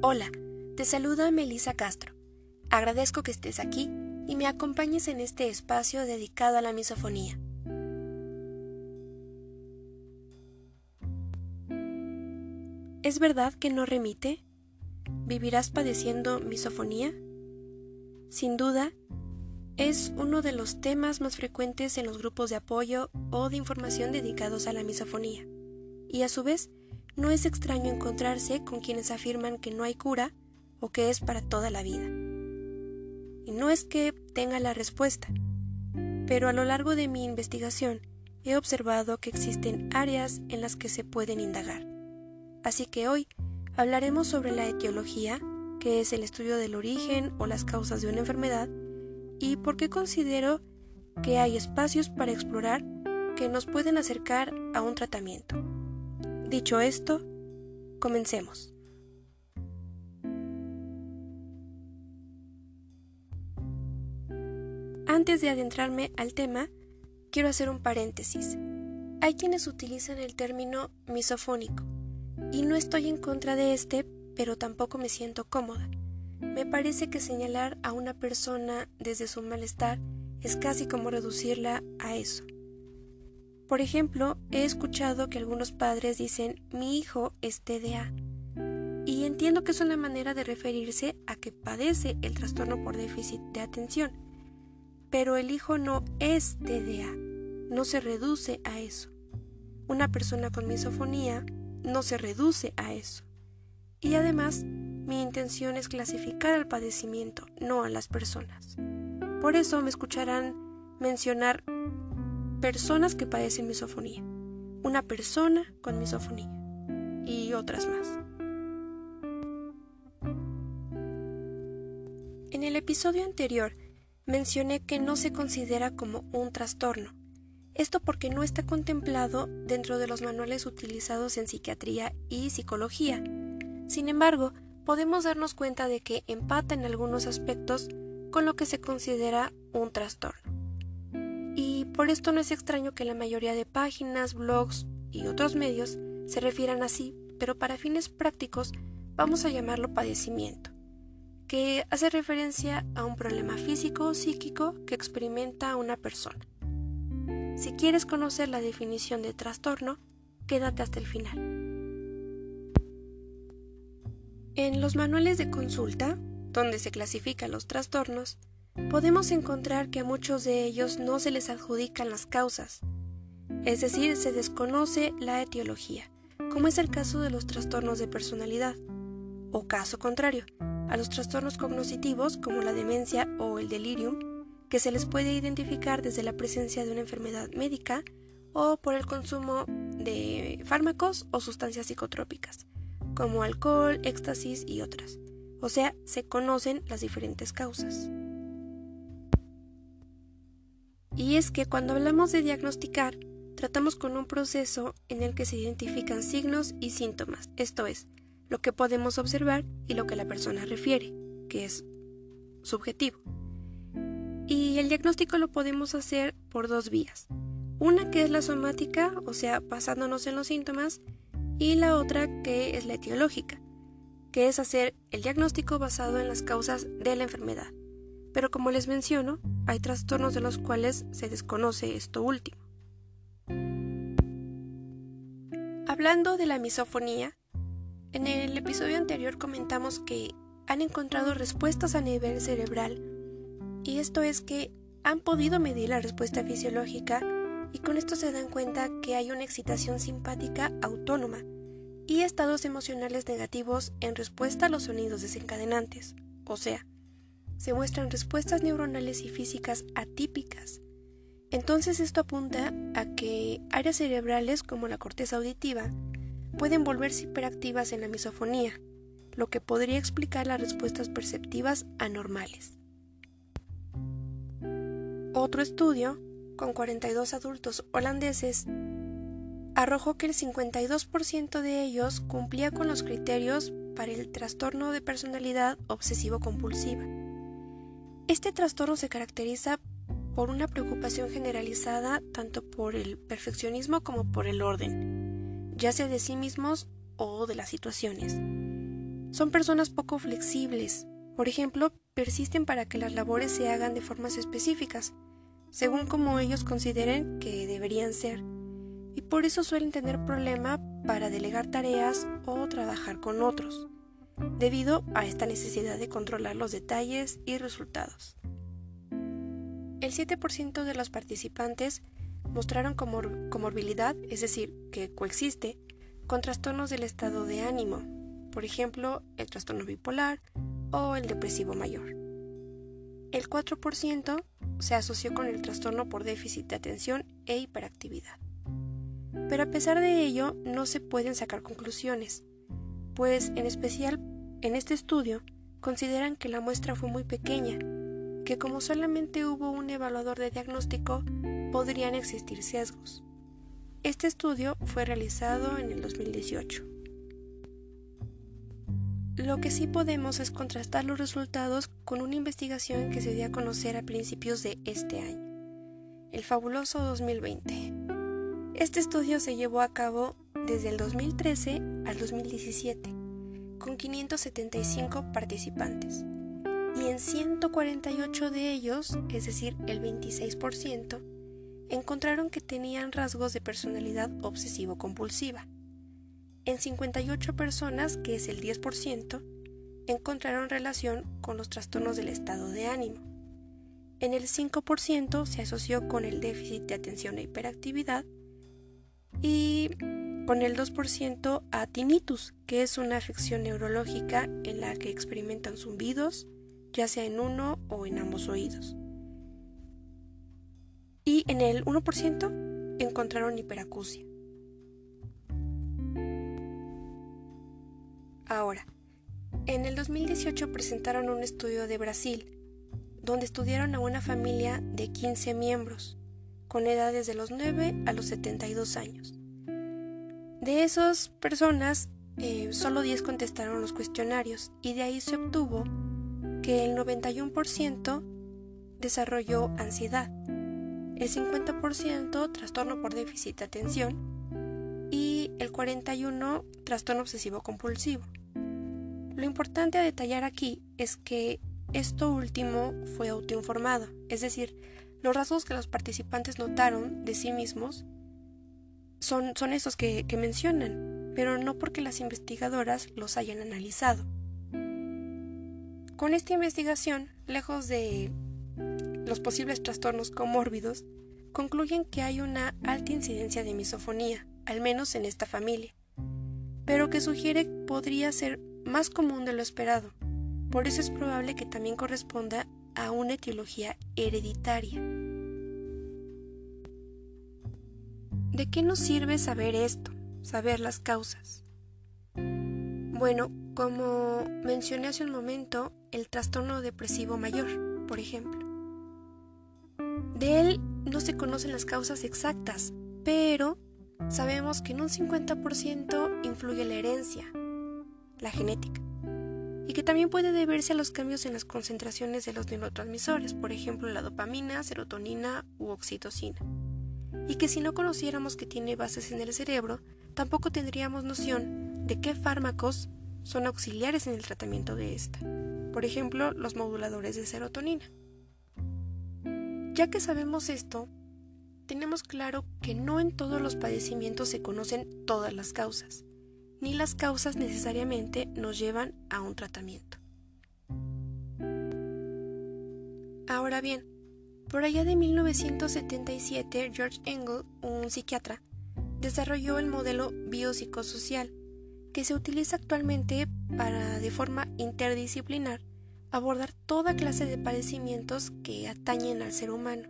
Hola, te saluda Melisa Castro. Agradezco que estés aquí y me acompañes en este espacio dedicado a la misofonía. ¿Es verdad que no remite? ¿Vivirás padeciendo misofonía? Sin duda, es uno de los temas más frecuentes en los grupos de apoyo o de información dedicados a la misofonía, y a su vez no es extraño encontrarse con quienes afirman que no hay cura o que es para toda la vida. Y no es que tenga la respuesta, pero a lo largo de mi investigación he observado que existen áreas en las que se pueden indagar. Así que hoy hablaremos sobre la etiología, que es el estudio del origen o las causas de una enfermedad, y por qué considero que hay espacios para explorar que nos pueden acercar a un tratamiento. Dicho esto, comencemos. Antes de adentrarme al tema, quiero hacer un paréntesis. Hay quienes utilizan el término misofónico, y no estoy en contra de este, pero tampoco me siento cómoda. Me parece que señalar a una persona desde su malestar es casi como reducirla a eso. Por ejemplo, he escuchado que algunos padres dicen mi hijo es TDA. Y entiendo que es una manera de referirse a que padece el trastorno por déficit de atención. Pero el hijo no es TDA, no se reduce a eso. Una persona con misofonía no se reduce a eso. Y además, mi intención es clasificar al padecimiento, no a las personas. Por eso me escucharán mencionar personas que padecen misofonía, una persona con misofonía y otras más. En el episodio anterior mencioné que no se considera como un trastorno, esto porque no está contemplado dentro de los manuales utilizados en psiquiatría y psicología. Sin embargo, podemos darnos cuenta de que empata en algunos aspectos con lo que se considera un trastorno. Y por esto no es extraño que la mayoría de páginas, blogs y otros medios se refieran así, pero para fines prácticos vamos a llamarlo padecimiento, que hace referencia a un problema físico o psíquico que experimenta una persona. Si quieres conocer la definición de trastorno, quédate hasta el final. En los manuales de consulta, donde se clasifican los trastornos, podemos encontrar que a muchos de ellos no se les adjudican las causas, es decir, se desconoce la etiología, como es el caso de los trastornos de personalidad, o caso contrario, a los trastornos cognitivos como la demencia o el delirium, que se les puede identificar desde la presencia de una enfermedad médica o por el consumo de fármacos o sustancias psicotrópicas, como alcohol, éxtasis y otras. O sea, se conocen las diferentes causas. Y es que cuando hablamos de diagnosticar, tratamos con un proceso en el que se identifican signos y síntomas, esto es, lo que podemos observar y lo que la persona refiere, que es subjetivo. Y el diagnóstico lo podemos hacer por dos vías. Una que es la somática, o sea, basándonos en los síntomas, y la otra que es la etiológica, que es hacer el diagnóstico basado en las causas de la enfermedad pero como les menciono, hay trastornos de los cuales se desconoce esto último. Hablando de la misofonía, en el episodio anterior comentamos que han encontrado respuestas a nivel cerebral y esto es que han podido medir la respuesta fisiológica y con esto se dan cuenta que hay una excitación simpática autónoma y estados emocionales negativos en respuesta a los sonidos desencadenantes, o sea, se muestran respuestas neuronales y físicas atípicas. Entonces esto apunta a que áreas cerebrales como la corteza auditiva pueden volverse hiperactivas en la misofonía, lo que podría explicar las respuestas perceptivas anormales. Otro estudio, con 42 adultos holandeses, arrojó que el 52% de ellos cumplía con los criterios para el trastorno de personalidad obsesivo-compulsiva. Este trastorno se caracteriza por una preocupación generalizada tanto por el perfeccionismo como por el orden, ya sea de sí mismos o de las situaciones. Son personas poco flexibles. Por ejemplo, persisten para que las labores se hagan de formas específicas, según como ellos consideren que deberían ser, y por eso suelen tener problema para delegar tareas o trabajar con otros, debido a esta necesidad de controlar los detalles y resultados. El 7% de los participantes mostraron comorbilidad, es decir, que coexiste, con trastornos del estado de ánimo, por ejemplo, el trastorno bipolar o el depresivo mayor. El 4% se asoció con el trastorno por déficit de atención e hiperactividad. Pero a pesar de ello, no se pueden sacar conclusiones, pues en especial en este estudio consideran que la muestra fue muy pequeña, que como solamente hubo un evaluador de diagnóstico, podrían existir sesgos. Este estudio fue realizado en el 2018. Lo que sí podemos es contrastar los resultados con una investigación que se dio a conocer a principios de este año, el fabuloso 2020. Este estudio se llevó a cabo desde el 2013 al 2017, con 575 participantes, y en 148 de ellos, es decir, el 26%, encontraron que tenían rasgos de personalidad obsesivo-compulsiva. En 58 personas, que es el 10%, encontraron relación con los trastornos del estado de ánimo. En el 5% se asoció con el déficit de atención e hiperactividad y con el 2% a tinnitus, que es una afección neurológica en la que experimentan zumbidos, ya sea en uno o en ambos oídos y en el 1% encontraron hiperacusia. Ahora, en el 2018 presentaron un estudio de Brasil, donde estudiaron a una familia de 15 miembros, con edades de los 9 a los 72 años. De esas personas, eh, solo 10 contestaron los cuestionarios y de ahí se obtuvo que el 91% desarrolló ansiedad, el 50% trastorno por déficit de atención y el 41% trastorno obsesivo compulsivo. Lo importante a detallar aquí es que esto último fue autoinformado, es decir, los rasgos que los participantes notaron de sí mismos son, son esos que, que mencionan, pero no porque las investigadoras los hayan analizado. Con esta investigación, lejos de los posibles trastornos comórbidos concluyen que hay una alta incidencia de misofonía, al menos en esta familia, pero que sugiere podría ser más común de lo esperado. Por eso es probable que también corresponda a una etiología hereditaria. ¿De qué nos sirve saber esto? Saber las causas. Bueno, como mencioné hace un momento, el trastorno depresivo mayor, por ejemplo. De él no se conocen las causas exactas, pero sabemos que en un 50% influye la herencia, la genética, y que también puede deberse a los cambios en las concentraciones de los neurotransmisores, por ejemplo la dopamina, serotonina u oxitocina, y que si no conociéramos que tiene bases en el cerebro, tampoco tendríamos noción de qué fármacos son auxiliares en el tratamiento de esta, por ejemplo los moduladores de serotonina. Ya que sabemos esto, tenemos claro que no en todos los padecimientos se conocen todas las causas, ni las causas necesariamente nos llevan a un tratamiento. Ahora bien, por allá de 1977, George Engel, un psiquiatra, desarrolló el modelo biopsicosocial, que se utiliza actualmente para, de forma interdisciplinar, abordar toda clase de padecimientos que atañen al ser humano.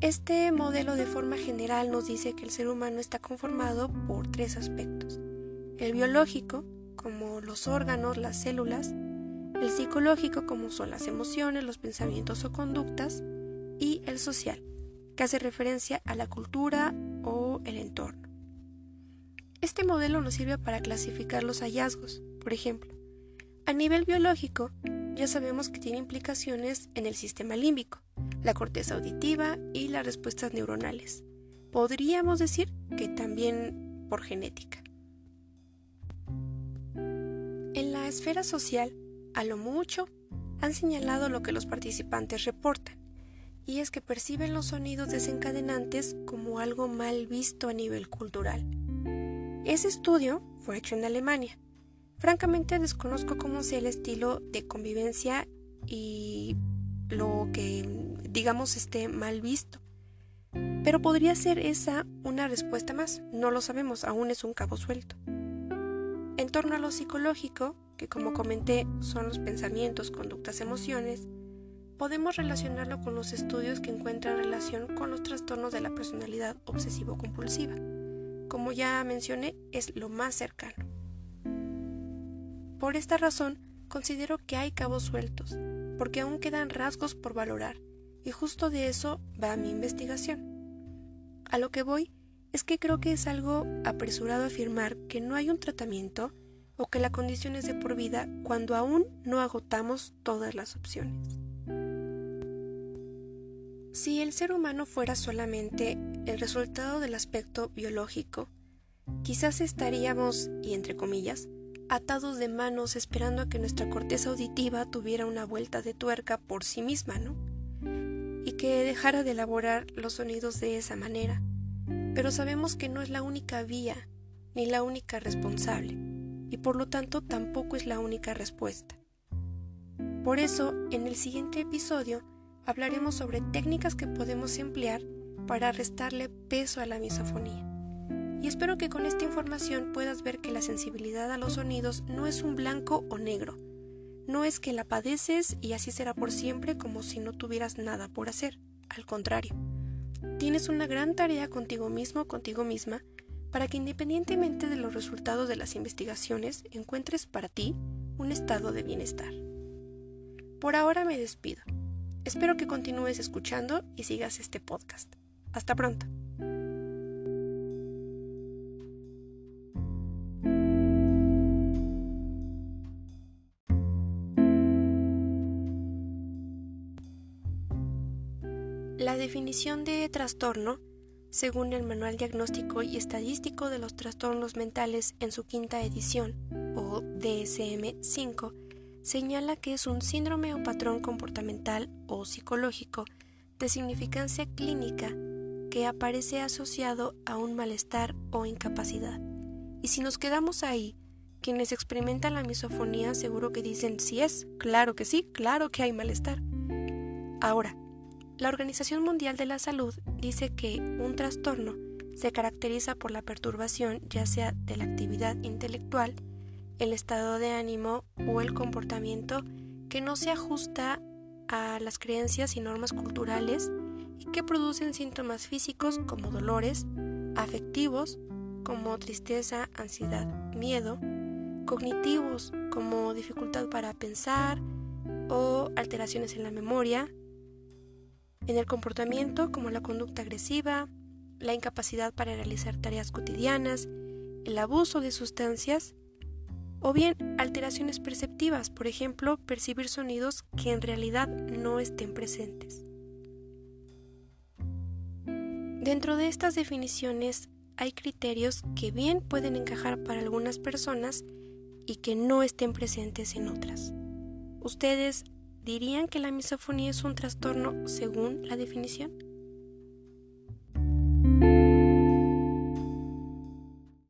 Este modelo de forma general nos dice que el ser humano está conformado por tres aspectos. El biológico, como los órganos, las células, el psicológico, como son las emociones, los pensamientos o conductas, y el social, que hace referencia a la cultura o el entorno. Este modelo nos sirve para clasificar los hallazgos. Por ejemplo, a nivel biológico, ya sabemos que tiene implicaciones en el sistema límbico, la corteza auditiva y las respuestas neuronales. Podríamos decir que también por genética. En la esfera social, a lo mucho, han señalado lo que los participantes reportan, y es que perciben los sonidos desencadenantes como algo mal visto a nivel cultural. Ese estudio fue hecho en Alemania. Francamente desconozco cómo sea el estilo de convivencia y lo que digamos esté mal visto. Pero podría ser esa una respuesta más, no lo sabemos, aún es un cabo suelto. En torno a lo psicológico, que como comenté son los pensamientos, conductas, emociones, podemos relacionarlo con los estudios que encuentran relación con los trastornos de la personalidad obsesivo-compulsiva. Como ya mencioné, es lo más cercano. Por esta razón, considero que hay cabos sueltos, porque aún quedan rasgos por valorar, y justo de eso va mi investigación. A lo que voy es que creo que es algo apresurado afirmar que no hay un tratamiento o que la condición es de por vida cuando aún no agotamos todas las opciones. Si el ser humano fuera solamente el resultado del aspecto biológico, quizás estaríamos, y entre comillas, atados de manos esperando a que nuestra corteza auditiva tuviera una vuelta de tuerca por sí misma, ¿no? Y que dejara de elaborar los sonidos de esa manera. Pero sabemos que no es la única vía, ni la única responsable, y por lo tanto tampoco es la única respuesta. Por eso, en el siguiente episodio, hablaremos sobre técnicas que podemos emplear para restarle peso a la misofonía. Y espero que con esta información puedas ver que la sensibilidad a los sonidos no es un blanco o negro. No es que la padeces y así será por siempre como si no tuvieras nada por hacer. Al contrario, tienes una gran tarea contigo mismo, contigo misma, para que independientemente de los resultados de las investigaciones encuentres para ti un estado de bienestar. Por ahora me despido. Espero que continúes escuchando y sigas este podcast. Hasta pronto. La definición de trastorno, según el Manual Diagnóstico y Estadístico de los Trastornos Mentales en su quinta edición, o DSM-5, señala que es un síndrome o patrón comportamental o psicológico de significancia clínica que aparece asociado a un malestar o incapacidad. Y si nos quedamos ahí, quienes experimentan la misofonía seguro que dicen sí es, claro que sí, claro que hay malestar. Ahora, la Organización Mundial de la Salud dice que un trastorno se caracteriza por la perturbación ya sea de la actividad intelectual, el estado de ánimo o el comportamiento que no se ajusta a las creencias y normas culturales y que producen síntomas físicos como dolores, afectivos como tristeza, ansiedad, miedo, cognitivos como dificultad para pensar o alteraciones en la memoria, en el comportamiento como la conducta agresiva, la incapacidad para realizar tareas cotidianas, el abuso de sustancias o bien alteraciones perceptivas, por ejemplo, percibir sonidos que en realidad no estén presentes. Dentro de estas definiciones hay criterios que bien pueden encajar para algunas personas y que no estén presentes en otras. ¿Ustedes dirían que la misofonía es un trastorno según la definición?